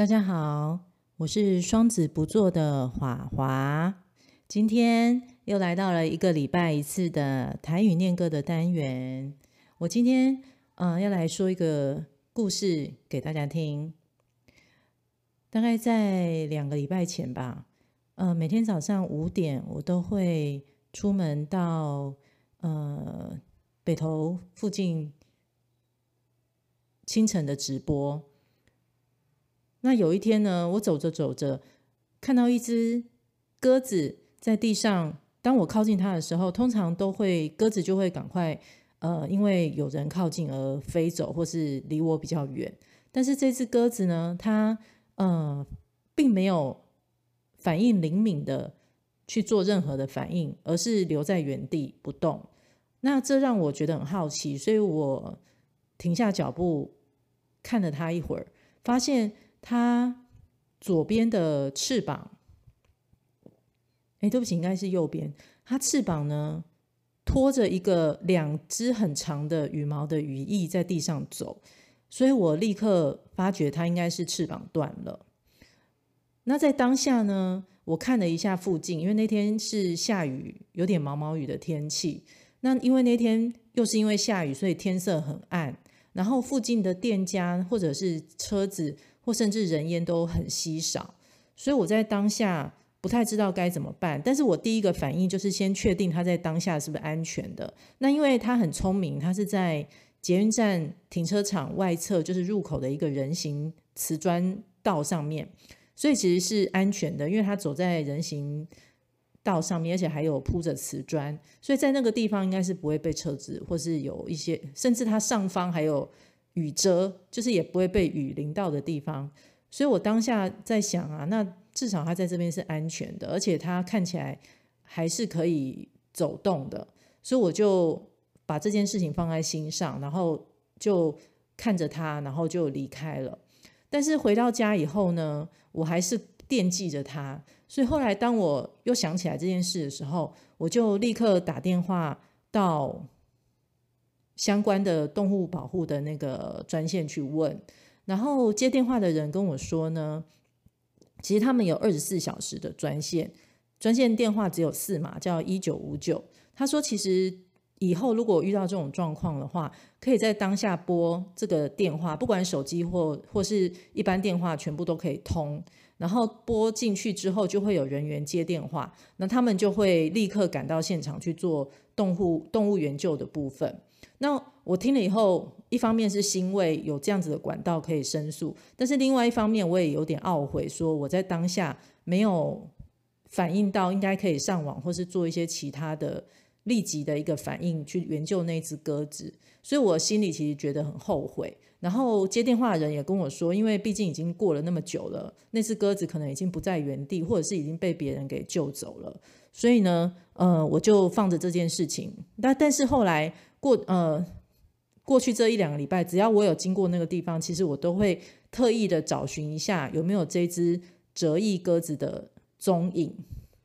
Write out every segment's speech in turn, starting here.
大家好，我是双子不做的华华，今天又来到了一个礼拜一次的台语念歌的单元。我今天嗯、呃、要来说一个故事给大家听。大概在两个礼拜前吧，呃，每天早上五点我都会出门到呃北投附近清晨的直播。那有一天呢，我走着走着，看到一只鸽子在地上。当我靠近它的时候，通常都会鸽子就会赶快，呃，因为有人靠近而飞走，或是离我比较远。但是这只鸽子呢，它呃并没有反应灵敏的去做任何的反应，而是留在原地不动。那这让我觉得很好奇，所以我停下脚步看了它一会儿，发现。它左边的翅膀，哎，对不起，应该是右边。它翅膀呢，拖着一个两只很长的羽毛的羽翼在地上走，所以我立刻发觉它应该是翅膀断了。那在当下呢，我看了一下附近，因为那天是下雨，有点毛毛雨的天气。那因为那天又是因为下雨，所以天色很暗，然后附近的店家或者是车子。甚至人烟都很稀少，所以我在当下不太知道该怎么办。但是我第一个反应就是先确定他在当下是不是安全的。那因为他很聪明，他是在捷运站停车场外侧，就是入口的一个人行瓷砖道上面，所以其实是安全的，因为他走在人行道上面，而且还有铺着瓷砖，所以在那个地方应该是不会被车子，或是有一些，甚至他上方还有。雨遮就是也不会被雨淋到的地方，所以我当下在想啊，那至少他在这边是安全的，而且他看起来还是可以走动的，所以我就把这件事情放在心上，然后就看着他，然后就离开了。但是回到家以后呢，我还是惦记着他，所以后来当我又想起来这件事的时候，我就立刻打电话到。相关的动物保护的那个专线去问，然后接电话的人跟我说呢，其实他们有二十四小时的专线，专线电话只有四码，叫一九五九。他说，其实以后如果遇到这种状况的话，可以在当下拨这个电话，不管手机或或是一般电话，全部都可以通。然后拨进去之后，就会有人员接电话，那他们就会立刻赶到现场去做动物动物援救的部分。那我听了以后，一方面是欣慰有这样子的管道可以申诉，但是另外一方面我也有点懊悔，说我在当下没有反应到应该可以上网或是做一些其他的立即的一个反应去援救那只鸽子，所以我心里其实觉得很后悔。然后接电话的人也跟我说，因为毕竟已经过了那么久了，那只鸽子可能已经不在原地，或者是已经被别人给救走了，所以呢，呃，我就放着这件事情。但但是后来。过呃，过去这一两个礼拜，只要我有经过那个地方，其实我都会特意的找寻一下有没有这只折翼鸽子的踪影。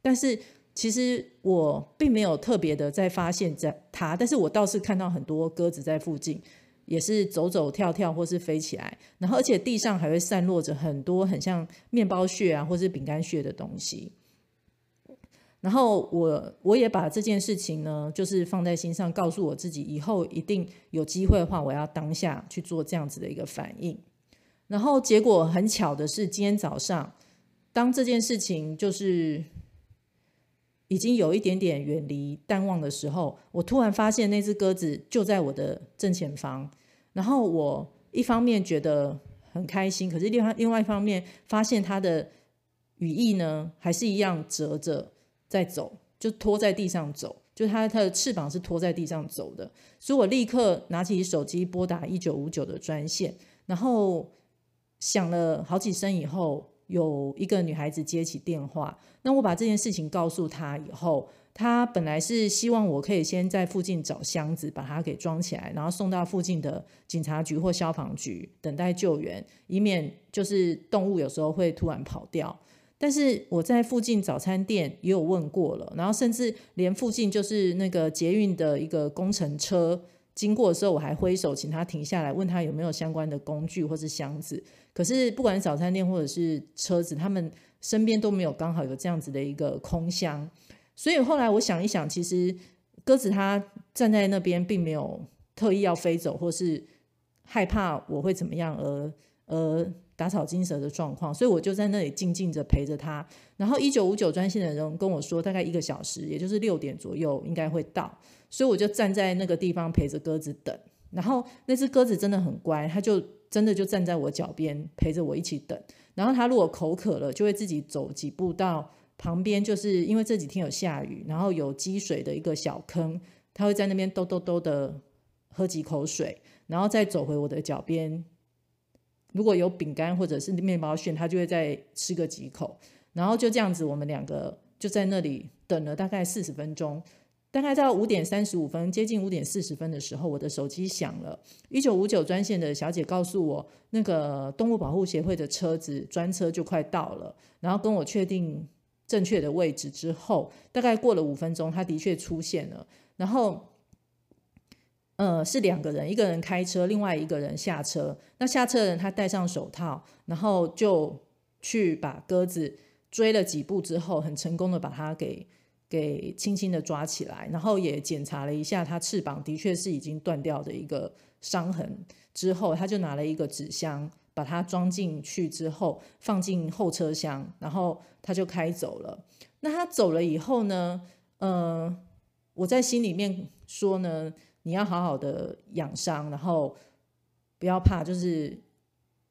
但是其实我并没有特别的在发现在它，但是我倒是看到很多鸽子在附近，也是走走跳跳或是飞起来，然后而且地上还会散落着很多很像面包屑啊或是饼干屑的东西。然后我我也把这件事情呢，就是放在心上，告诉我自己，以后一定有机会的话，我要当下去做这样子的一个反应。然后结果很巧的是，今天早上，当这件事情就是已经有一点点远离淡忘的时候，我突然发现那只鸽子就在我的正前方。然后我一方面觉得很开心，可是另外另外一方面发现它的羽翼呢，还是一样折着。在走，就拖在地上走，就它它的翅膀是拖在地上走的，所以我立刻拿起手机拨打一九五九的专线，然后响了好几声以后，有一个女孩子接起电话，那我把这件事情告诉她以后，她本来是希望我可以先在附近找箱子把它给装起来，然后送到附近的警察局或消防局等待救援，以免就是动物有时候会突然跑掉。但是我在附近早餐店也有问过了，然后甚至连附近就是那个捷运的一个工程车经过的时候，我还挥手请他停下来，问他有没有相关的工具或是箱子。可是不管早餐店或者是车子，他们身边都没有刚好有这样子的一个空箱。所以后来我想一想，其实鸽子它站在那边，并没有特意要飞走，或是害怕我会怎么样而而打草惊蛇的状况。所以我就在那里静静着陪着他。然后一九五九专线的人跟我说，大概一个小时，也就是六点左右应该会到。所以我就站在那个地方陪着鸽子等，然后那只鸽子真的很乖，它就真的就站在我脚边陪着我一起等。然后它如果口渴了，就会自己走几步到旁边，就是因为这几天有下雨，然后有积水的一个小坑，它会在那边兜兜兜的喝几口水，然后再走回我的脚边。如果有饼干或者是面包屑，他就会再吃个几口，然后就这样子，我们两个就在那里等了大概四十分钟。大概到五点三十五分，接近五点四十分的时候，我的手机响了。一九五九专线的小姐告诉我，那个动物保护协会的车子专车就快到了。然后跟我确定正确的位置之后，大概过了五分钟，他的确出现了。然后，呃，是两个人，一个人开车，另外一个人下车。那下车的人他戴上手套，然后就去把鸽子追了几步之后，很成功的把它给。给轻轻的抓起来，然后也检查了一下，它翅膀的确是已经断掉的一个伤痕。之后，他就拿了一个纸箱，把它装进去之后，放进后车厢，然后他就开走了。那他走了以后呢？呃，我在心里面说呢，你要好好的养伤，然后不要怕，就是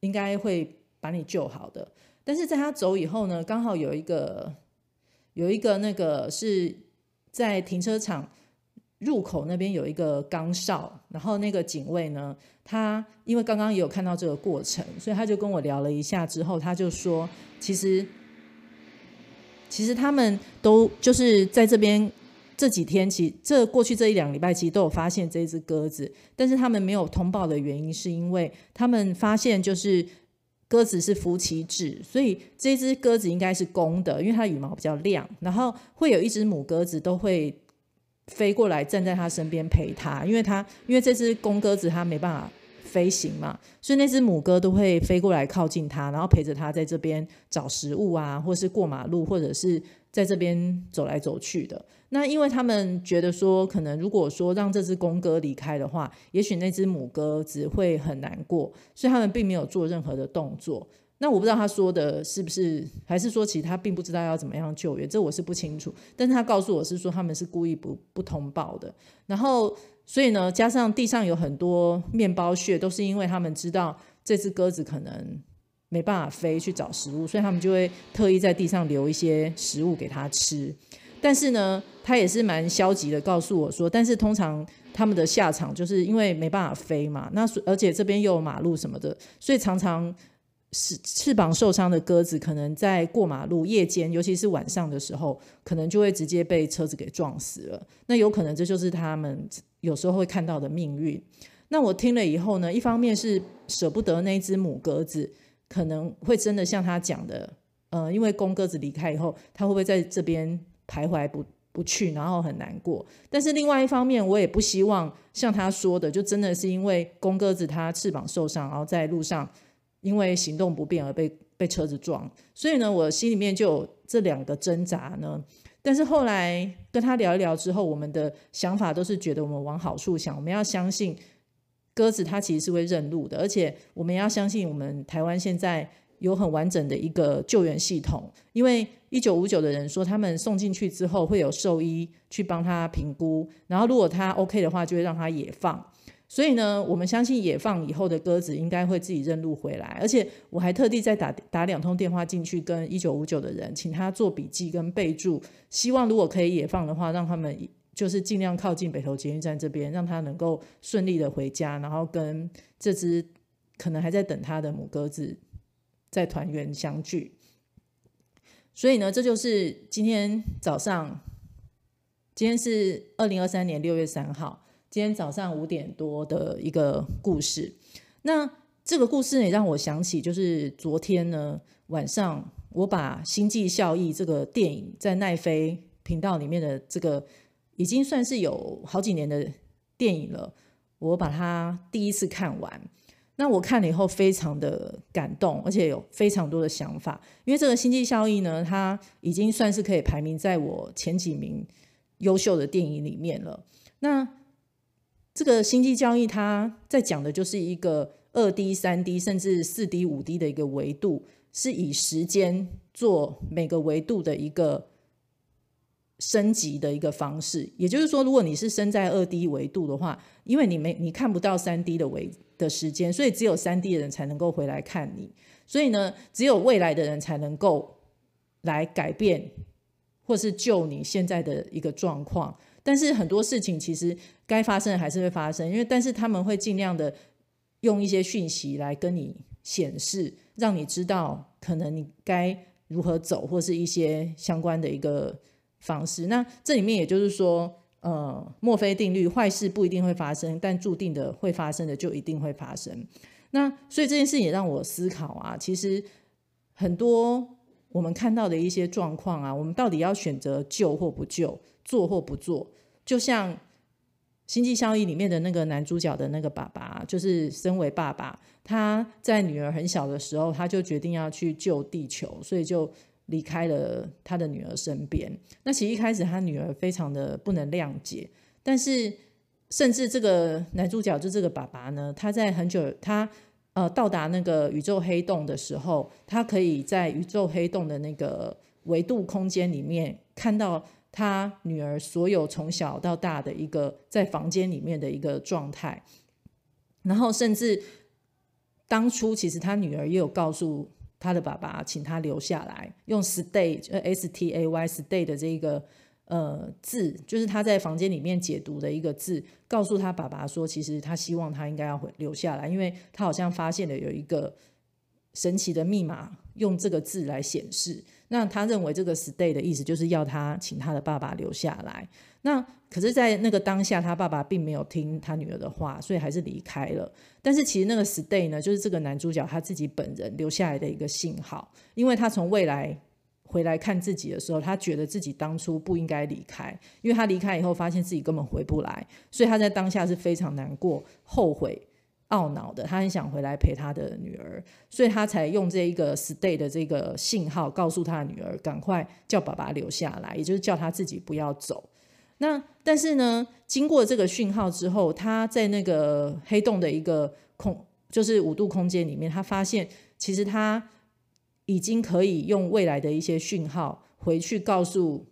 应该会把你救好的。但是在他走以后呢，刚好有一个。有一个那个是在停车场入口那边有一个岗哨，然后那个警卫呢，他因为刚刚也有看到这个过程，所以他就跟我聊了一下之后，他就说，其实其实他们都就是在这边这几天，其这过去这一两礼拜，其实都有发现这只鸽子，但是他们没有通报的原因，是因为他们发现就是。鸽子是夫妻制，所以这只鸽子应该是公的，因为它羽毛比较亮。然后会有一只母鸽子都会飞过来站在它身边陪它，因为它因为这只公鸽子它没办法飞行嘛，所以那只母鸽都会飞过来靠近它，然后陪着它在这边找食物啊，或是过马路，或者是在这边走来走去的。那因为他们觉得说，可能如果说让这只公鸽离开的话，也许那只母鸽子会很难过，所以他们并没有做任何的动作。那我不知道他说的是不是，还是说其实他并不知道要怎么样救援，这我是不清楚。但是他告诉我是说他们是故意不不通报的。然后，所以呢，加上地上有很多面包屑，都是因为他们知道这只鸽子可能没办法飞去找食物，所以他们就会特意在地上留一些食物给它吃。但是呢，他也是蛮消极的，告诉我说，但是通常他们的下场就是因为没办法飞嘛，那而且这边又有马路什么的，所以常常是翅膀受伤的鸽子，可能在过马路夜间，尤其是晚上的时候，可能就会直接被车子给撞死了。那有可能这就是他们有时候会看到的命运。那我听了以后呢，一方面是舍不得那只母鸽子，可能会真的像他讲的，呃，因为公鸽子离开以后，他会不会在这边？徘徊不不去，然后很难过。但是另外一方面，我也不希望像他说的，就真的是因为公鸽子它翅膀受伤，然后在路上因为行动不便而被被车子撞。所以呢，我心里面就有这两个挣扎呢。但是后来跟他聊一聊之后，我们的想法都是觉得我们往好处想，我们要相信鸽子它其实是会认路的，而且我们要相信我们台湾现在。有很完整的一个救援系统，因为一九五九的人说，他们送进去之后会有兽医去帮他评估，然后如果他 OK 的话，就会让他野放。所以呢，我们相信野放以后的鸽子应该会自己认路回来。而且我还特地再打打两通电话进去跟一九五九的人，请他做笔记跟备注，希望如果可以野放的话，让他们就是尽量靠近北投捷运站这边，让他能够顺利的回家，然后跟这只可能还在等他的母鸽子。在团圆相聚，所以呢，这就是今天早上，今天是二零二三年六月三号，今天早上五点多的一个故事。那这个故事也让我想起，就是昨天呢晚上，我把《星际效益》这个电影在奈飞频道里面的这个，已经算是有好几年的电影了。我把它第一次看完。那我看了以后非常的感动，而且有非常多的想法。因为这个《星际效应》呢，它已经算是可以排名在我前几名优秀的电影里面了。那这个《星际交易》它在讲的就是一个二 D、三 D 甚至四 D、五 D 的一个维度，是以时间做每个维度的一个升级的一个方式。也就是说，如果你是生在二 D 维度的话，因为你没你看不到三 D 的维的时间，所以只有三 D 的人才能够回来看你。所以呢，只有未来的人才能够来改变或是救你现在的一个状况。但是很多事情其实该发生还是会发生，因为但是他们会尽量的用一些讯息来跟你显示，让你知道可能你该如何走，或是一些相关的一个方式。那这里面也就是说。呃，墨菲定律，坏事不一定会发生，但注定的会发生的就一定会发生。那所以这件事也让我思考啊，其实很多我们看到的一些状况啊，我们到底要选择救或不救，做或不做？就像《星际效应》里面的那个男主角的那个爸爸，就是身为爸爸，他在女儿很小的时候，他就决定要去救地球，所以就。离开了他的女儿身边。那其实一开始他女儿非常的不能谅解，但是甚至这个男主角就这个爸爸呢，他在很久他呃到达那个宇宙黑洞的时候，他可以在宇宙黑洞的那个维度空间里面看到他女儿所有从小到大的一个在房间里面的一个状态，然后甚至当初其实他女儿也有告诉。他的爸爸请他留下来，用 stay 呃 s t a y stay 的这个呃字，就是他在房间里面解读的一个字，告诉他爸爸说，其实他希望他应该要回留下来，因为他好像发现了有一个神奇的密码，用这个字来显示。那他认为这个 stay 的意思就是要他请他的爸爸留下来。那可是，在那个当下，他爸爸并没有听他女儿的话，所以还是离开了。但是，其实那个 stay 呢，就是这个男主角他自己本人留下来的一个信号，因为他从未来回来看自己的时候，他觉得自己当初不应该离开，因为他离开以后，发现自己根本回不来，所以他在当下是非常难过、后悔、懊恼的。他很想回来陪他的女儿，所以他才用这一个 stay 的这个信号，告诉他的女儿赶快叫爸爸留下来，也就是叫他自己不要走。那但是呢，经过这个讯号之后，他在那个黑洞的一个空，就是五度空间里面，他发现其实他已经可以用未来的一些讯号回去告诉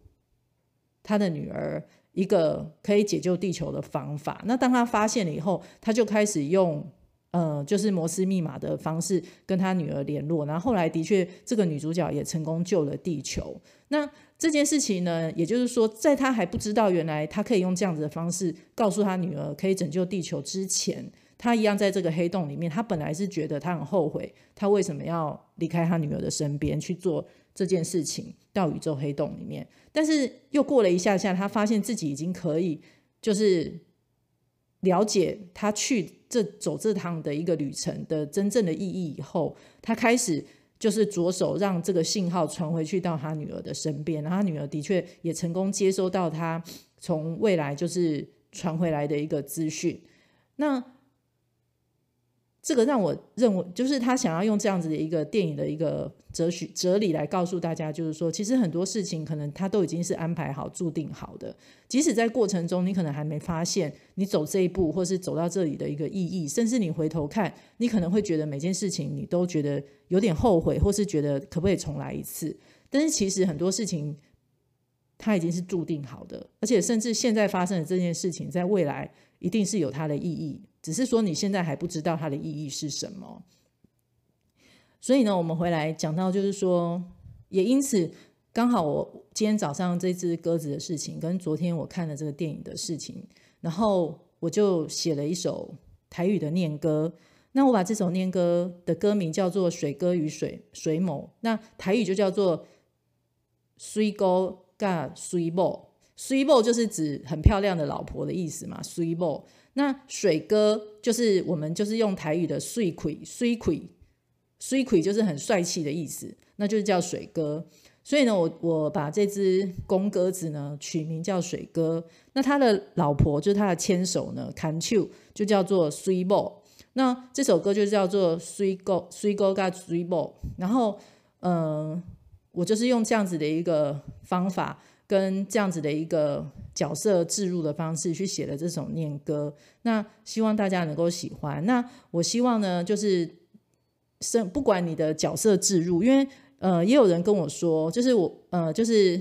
他的女儿一个可以解救地球的方法。那当他发现了以后，他就开始用呃，就是摩斯密码的方式跟他女儿联络。然后后来的确，这个女主角也成功救了地球。那这件事情呢，也就是说，在他还不知道原来他可以用这样子的方式告诉他女儿可以拯救地球之前，他一样在这个黑洞里面。他本来是觉得他很后悔，他为什么要离开他女儿的身边去做这件事情，到宇宙黑洞里面。但是又过了一下下，他发现自己已经可以，就是了解他去这走这趟的一个旅程的真正的意义以后，他开始。就是着手让这个信号传回去到他女儿的身边，然后他女儿的确也成功接收到他从未来就是传回来的一个资讯。那这个让我认为，就是他想要用这样子的一个电影的一个哲学哲理来告诉大家，就是说，其实很多事情可能他都已经是安排好、注定好的。即使在过程中，你可能还没发现你走这一步，或是走到这里的一个意义，甚至你回头看，你可能会觉得每件事情你都觉得有点后悔，或是觉得可不可以重来一次。但是其实很多事情它已经是注定好的，而且甚至现在发生的这件事情，在未来一定是有它的意义。只是说你现在还不知道它的意义是什么，所以呢，我们回来讲到，就是说，也因此刚好我今天早上这只鸽子的事情，跟昨天我看了这个电影的事情，然后我就写了一首台语的念歌。那我把这首念歌的歌名叫做《水哥与水水某》，那台语就叫做“水哥加水某”，水某就是指很漂亮的老婆的意思嘛，水某。那水哥就是我们就是用台语的水鬼，水鬼，水鬼就是很帅气的意思，那就是叫水哥。所以呢，我我把这只公鸽子呢取名叫水哥。那他的老婆就是他的牵手呢，，can you 就叫做水某。那这首歌就叫做水鸽，水鸽加水某。然后，嗯、我就是用这样子的一个方法，跟这样子的一个角色置入的方式去写了这首念歌。那希望大家能够喜欢。那我希望呢，就是生不管你的角色置入，因为。呃，也有人跟我说，就是我，呃，就是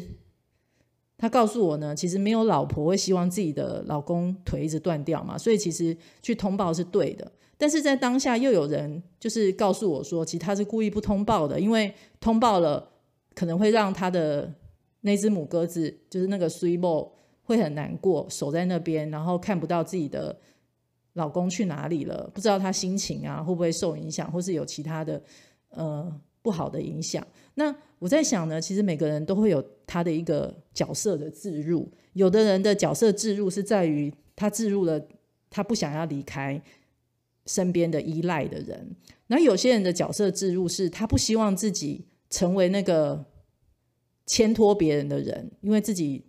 他告诉我呢，其实没有老婆会希望自己的老公腿一直断掉嘛，所以其实去通报是对的。但是在当下又有人就是告诉我说，其实他是故意不通报的，因为通报了可能会让他的那只母鸽子，就是那个水某会很难过，守在那边，然后看不到自己的老公去哪里了，不知道他心情啊会不会受影响，或是有其他的，呃。不好的影响。那我在想呢，其实每个人都会有他的一个角色的置入。有的人的角色置入是在于他置入了他不想要离开身边的依赖的人。那有些人的角色置入是他不希望自己成为那个牵拖别人的人，因为自己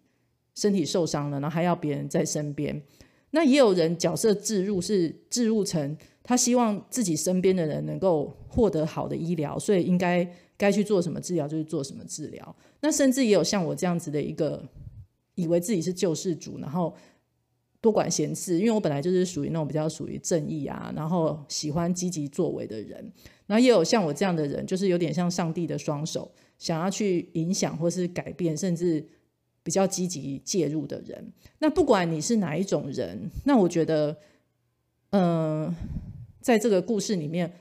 身体受伤了，然后还要别人在身边。那也有人角色置入是置入成。他希望自己身边的人能够获得好的医疗，所以应该该去做什么治疗就去做什么治疗。那甚至也有像我这样子的一个，以为自己是救世主，然后多管闲事。因为我本来就是属于那种比较属于正义啊，然后喜欢积极作为的人。然后也有像我这样的人，就是有点像上帝的双手，想要去影响或是改变，甚至比较积极介入的人。那不管你是哪一种人，那我觉得，嗯、在这个故事里面，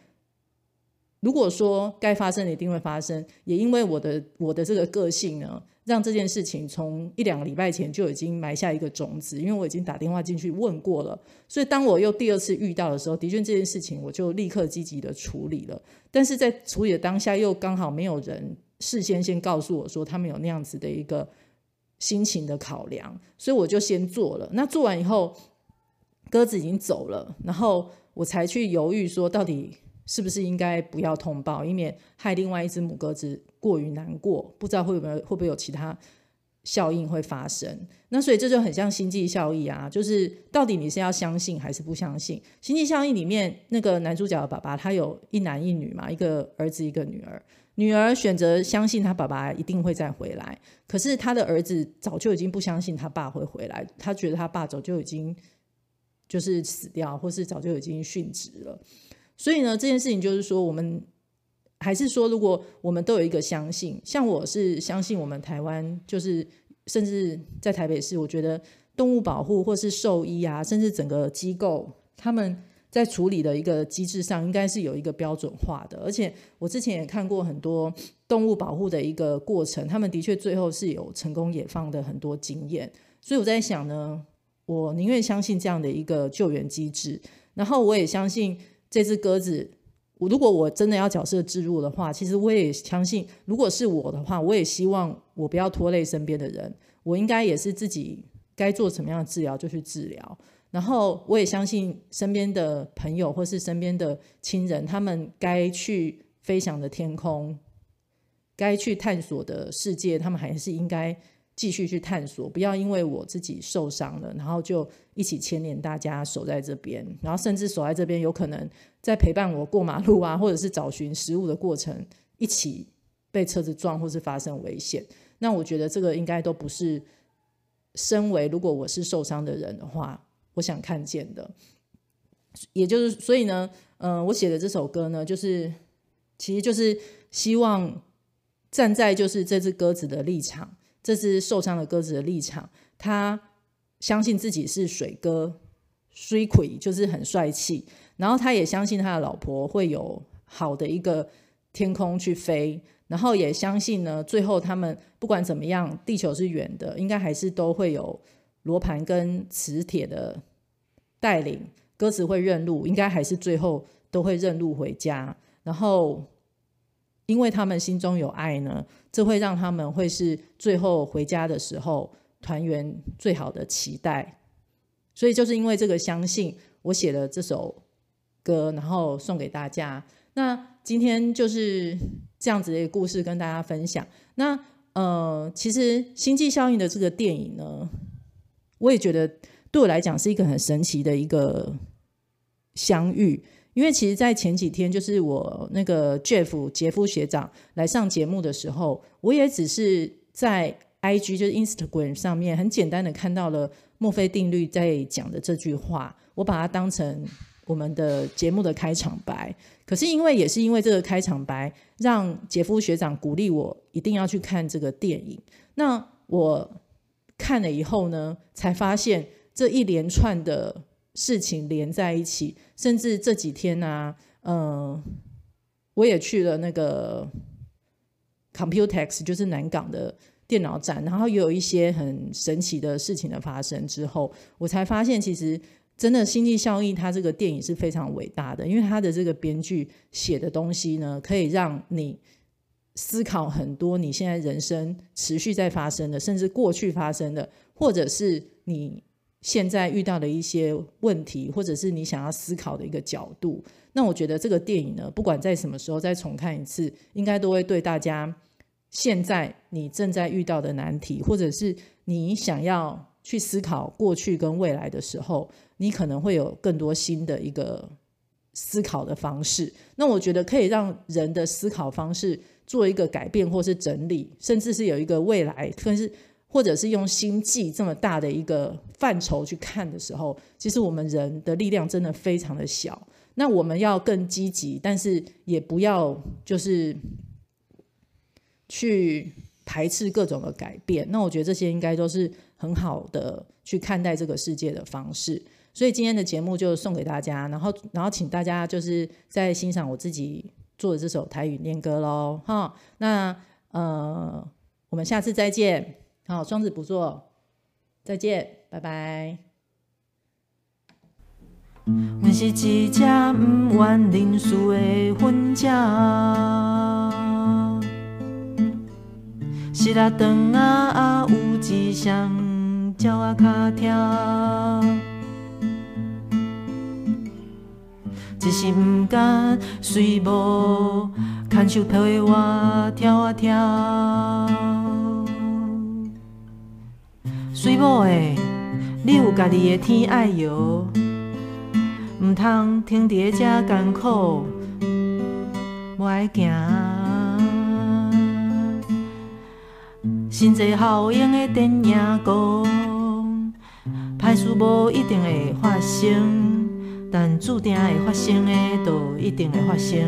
如果说该发生的一定会发生，也因为我的我的这个个性呢，让这件事情从一两个礼拜前就已经埋下一个种子，因为我已经打电话进去问过了，所以当我又第二次遇到的时候，的确这件事情我就立刻积极的处理了。但是在处理的当下，又刚好没有人事先先告诉我说他们有那样子的一个心情的考量，所以我就先做了。那做完以后，鸽子已经走了，然后。我才去犹豫说，到底是不是应该不要通报，以免害另外一只母鸽子过于难过，不知道会不会会不会有其他效应会发生。那所以这就很像星际效应啊，就是到底你是要相信还是不相信？星际效应里面那个男主角的爸爸，他有一男一女嘛，一个儿子一个女儿。女儿选择相信他爸爸一定会再回来，可是他的儿子早就已经不相信他爸会回来，他觉得他爸早就已经。就是死掉，或是早就已经殉职了。所以呢，这件事情就是说，我们还是说，如果我们都有一个相信，像我是相信我们台湾，就是甚至在台北市，我觉得动物保护或是兽医啊，甚至整个机构，他们在处理的一个机制上，应该是有一个标准化的。而且我之前也看过很多动物保护的一个过程，他们的确最后是有成功野放的很多经验。所以我在想呢。我宁愿相信这样的一个救援机制，然后我也相信这只鸽子。如果我真的要角色置入的话，其实我也相信，如果是我的话，我也希望我不要拖累身边的人。我应该也是自己该做什么样的治疗就去治疗。然后我也相信身边的朋友或是身边的亲人，他们该去飞翔的天空，该去探索的世界，他们还是应该。继续去探索，不要因为我自己受伤了，然后就一起牵连大家守在这边，然后甚至守在这边，有可能在陪伴我过马路啊，或者是找寻食物的过程，一起被车子撞或是发生危险。那我觉得这个应该都不是身为如果我是受伤的人的话，我想看见的。也就是所以呢，嗯、我写的这首歌呢，就是其实就是希望站在就是这只鸽子的立场。这只受伤的鸽子的立场，他相信自己是水鸽，水鬼就是很帅气，然后他也相信他的老婆会有好的一个天空去飞，然后也相信呢，最后他们不管怎么样，地球是圆的，应该还是都会有罗盘跟磁铁的带领，鸽子会认路，应该还是最后都会认路回家，然后。因为他们心中有爱呢，这会让他们会是最后回家的时候团圆最好的期待。所以就是因为这个相信，我写了这首歌，然后送给大家。那今天就是这样子的一个故事跟大家分享。那呃，其实《星际效应》的这个电影呢，我也觉得对我来讲是一个很神奇的一个相遇。因为其实，在前几天，就是我那个 Jeff 杰夫学长来上节目的时候，我也只是在 IG 就是 Instagram 上面很简单的看到了墨菲定律在讲的这句话，我把它当成我们的节目的开场白。可是因为也是因为这个开场白，让杰夫学长鼓励我一定要去看这个电影。那我看了以后呢，才发现这一连串的。事情连在一起，甚至这几天呢、啊，嗯、我也去了那个 Computex，就是南港的电脑展，然后也有一些很神奇的事情的发生之后，我才发现，其实真的《星际效应》它这个电影是非常伟大的，因为它的这个编剧写的东西呢，可以让你思考很多你现在人生持续在发生的，甚至过去发生的，或者是你。现在遇到的一些问题，或者是你想要思考的一个角度，那我觉得这个电影呢，不管在什么时候再重看一次，应该都会对大家现在你正在遇到的难题，或者是你想要去思考过去跟未来的时候，你可能会有更多新的一个思考的方式。那我觉得可以让人的思考方式做一个改变，或是整理，甚至是有一个未来，可是。或者是用星际这么大的一个范畴去看的时候，其实我们人的力量真的非常的小。那我们要更积极，但是也不要就是去排斥各种的改变。那我觉得这些应该都是很好的去看待这个世界的方式。所以今天的节目就送给大家，然后然后请大家就是在欣赏我自己做的这首台语念歌喽。哈，那呃，我们下次再见。好，双子不做，再见，拜拜。阮是一只不愿认输的粉鸟，失了肠仔有一双鸟仔脚跳，只是不甘随无，牵手陪我跳啊跳。水某诶，你有家己的天爱摇，毋通停伫遮艰苦，无爱行。真侪好用的电影讲，歹事无一定会发生，但注定会发生的，都一定会发生。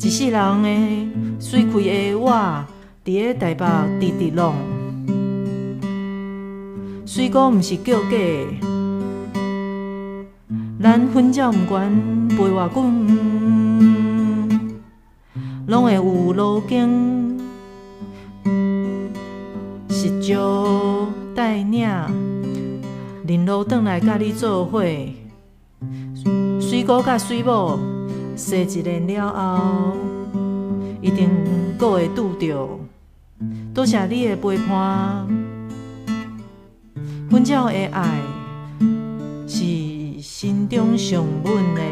一世人诶，水开的我，伫个台北直直浪。水果毋是叫假，咱粉鸟毋管飞偌远，拢会有路径，是招带领，林路转来甲你做伙。水果甲水某生一年了后，一定阁会拄到。多谢你的陪伴。阮鸟的爱是心中上稳的。